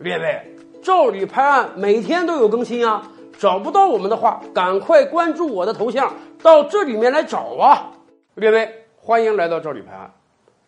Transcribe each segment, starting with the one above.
列位，照理拍案每天都有更新啊！找不到我们的话，赶快关注我的头像，到这里面来找啊！列位，欢迎来到照理拍案。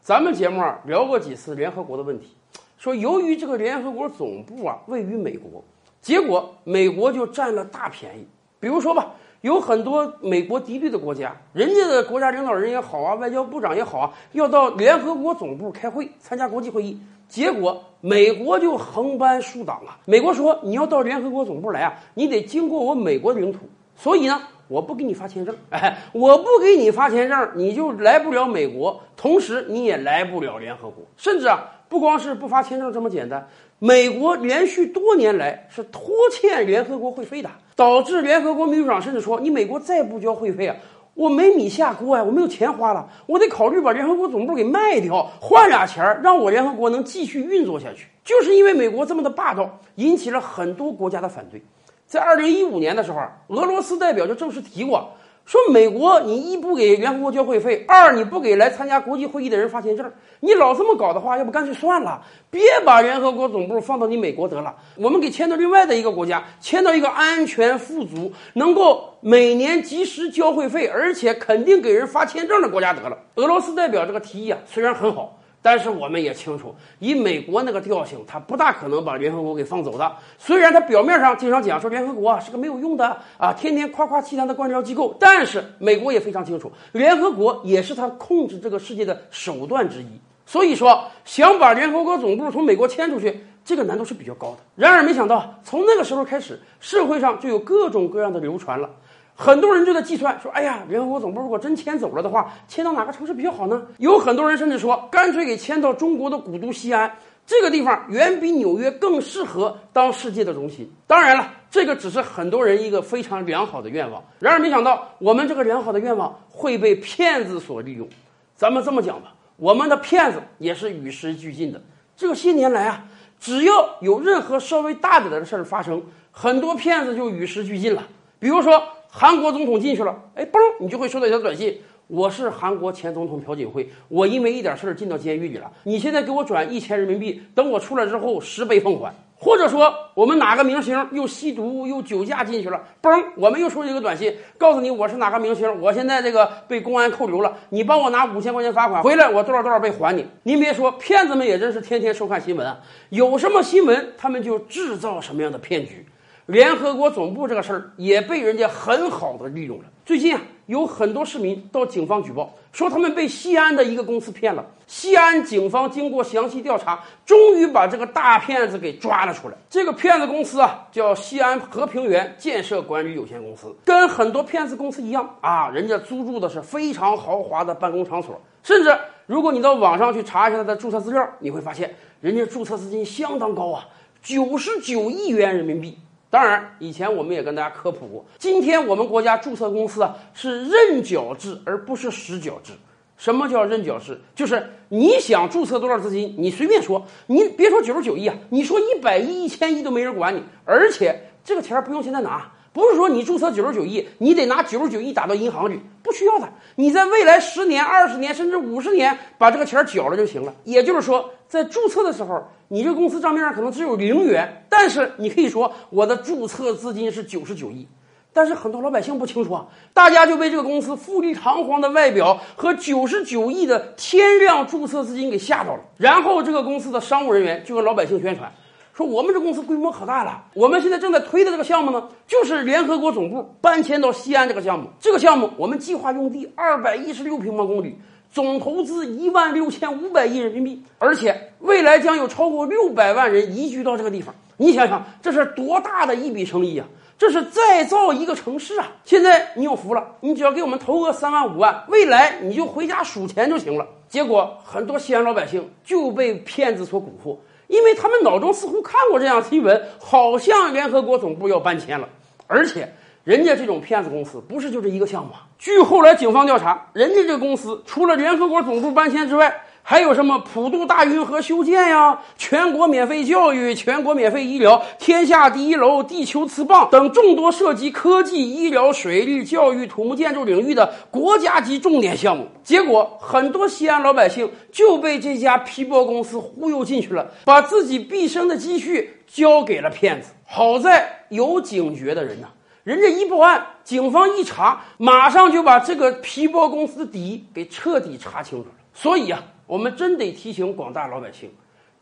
咱们节目啊聊过几次联合国的问题，说由于这个联合国总部啊位于美国，结果美国就占了大便宜。比如说吧，有很多美国敌对的国家，人家的国家领导人也好啊，外交部长也好啊，要到联合国总部开会参加国际会议。结果美国就横搬竖挡啊！美国说你要到联合国总部来啊，你得经过我美国的领土，所以呢，我不给你发签证，哎，我不给你发签证，你就来不了美国，同时你也来不了联合国，甚至啊，不光是不发签证这么简单，美国连续多年来是拖欠联合国会费的，导致联合国秘书长甚至说，你美国再不交会费啊。我没米下锅呀，我没有钱花了，我得考虑把联合国总部给卖掉，换俩钱儿，让我联合国能继续运作下去。就是因为美国这么的霸道，引起了很多国家的反对。在二零一五年的时候，俄罗斯代表就正式提过。说美国，你一不给联合国交会费，二你不给来参加国际会议的人发签证，你老这么搞的话，要不干脆算了，别把联合国总部放到你美国得了，我们给迁到另外的一个国家，迁到一个安全、富足、能够每年及时交会费，而且肯定给人发签证的国家得了。俄罗斯代表这个提议啊，虽然很好。但是我们也清楚，以美国那个调性，他不大可能把联合国给放走的。虽然他表面上经常讲说联合国啊是个没有用的啊，天天夸夸其谈的官僚机构，但是美国也非常清楚，联合国也是他控制这个世界的手段之一。所以说，想把联合国总部从美国迁出去，这个难度是比较高的。然而，没想到从那个时候开始，社会上就有各种各样的流传了。很多人就在计算说：“哎呀，联合国总部如果真迁走了的话，迁到哪个城市比较好呢？”有很多人甚至说，干脆给迁到中国的古都西安，这个地方远比纽约更适合当世界的中心。当然了，这个只是很多人一个非常良好的愿望。然而，没想到我们这个良好的愿望会被骗子所利用。咱们这么讲吧，我们的骗子也是与时俱进的。这些年来啊，只要有任何稍微大点的事儿发生，很多骗子就与时俱进了。比如说。韩国总统进去了，哎，嘣，你就会收到一条短信：我是韩国前总统朴槿惠，我因为一点事儿进到监狱里了，你现在给我转一千人民币，等我出来之后十倍奉还。或者说，我们哪个明星又吸毒又酒驾进去了，嘣，我们又收到一个短信，告诉你我是哪个明星，我现在这个被公安扣留了，你帮我拿五千块钱罚款回来，我多少多少倍还你。您别说，骗子们也真是天天收看新闻啊，有什么新闻，他们就制造什么样的骗局。联合国总部这个事儿也被人家很好的利用了。最近啊，有很多市民到警方举报，说他们被西安的一个公司骗了。西安警方经过详细调查，终于把这个大骗子给抓了出来。这个骗子公司啊，叫西安和平园建设管理有限公司。跟很多骗子公司一样啊，人家租住的是非常豪华的办公场所，甚至如果你到网上去查一下他的注册资料，你会发现人家注册资金相当高啊，九十九亿元人民币。当然，以前我们也跟大家科普过。今天我们国家注册公司啊是认缴制，而不是实缴制。什么叫认缴制？就是你想注册多少资金，你随便说，你别说九十九亿啊，你说一百亿、一千亿都没人管你，而且这个钱不用现在拿。不是说你注册九十九亿，你得拿九十九亿打到银行去，不需要的。你在未来十年、二十年甚至五十年把这个钱缴了就行了。也就是说，在注册的时候，你这公司账面上可能只有零元，但是你可以说我的注册资金是九十九亿。但是很多老百姓不清楚啊，大家就被这个公司富丽堂皇的外表和九十九亿的天量注册资金给吓到了。然后这个公司的商务人员就跟老百姓宣传。说我们这公司规模可大了，我们现在正在推的这个项目呢，就是联合国总部搬迁到西安这个项目。这个项目我们计划用地二百一十六平方公里，总投资一万六千五百亿人民币，而且未来将有超过六百万人移居到这个地方。你想想，这是多大的一笔生意啊！这是再造一个城市啊！现在你有福了，你只要给我们投个三万五万，未来你就回家数钱就行了。结果很多西安老百姓就被骗子所蛊惑。因为他们脑中似乎看过这样新闻，好像联合国总部要搬迁了，而且人家这种骗子公司不是就这一个项目。据后来警方调查，人家这个公司除了联合国总部搬迁之外，还有什么普渡大运河修建呀，全国免费教育、全国免费医疗、天下第一楼、地球磁棒等众多涉及科技、医疗、水利、教育、土木建筑领域的国家级重点项目。结果，很多西安老百姓就被这家皮包公司忽悠进去了，把自己毕生的积蓄交给了骗子。好在有警觉的人呐，人家一报案，警方一查，马上就把这个皮包公司的底给彻底查清楚了。所以啊。我们真得提醒广大老百姓，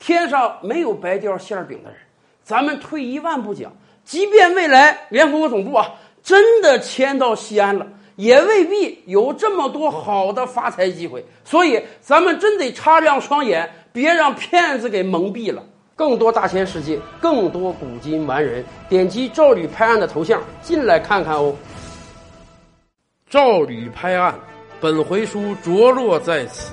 天上没有白掉馅饼的人。咱们退一万步讲，即便未来联合国总部啊真的迁到西安了，也未必有这么多好的发财机会。所以，咱们真得擦亮双眼，别让骗子给蒙蔽了。更多大千世界，更多古今完人，点击赵吕拍案的头像进来看看哦。赵吕拍案，本回书着落在此。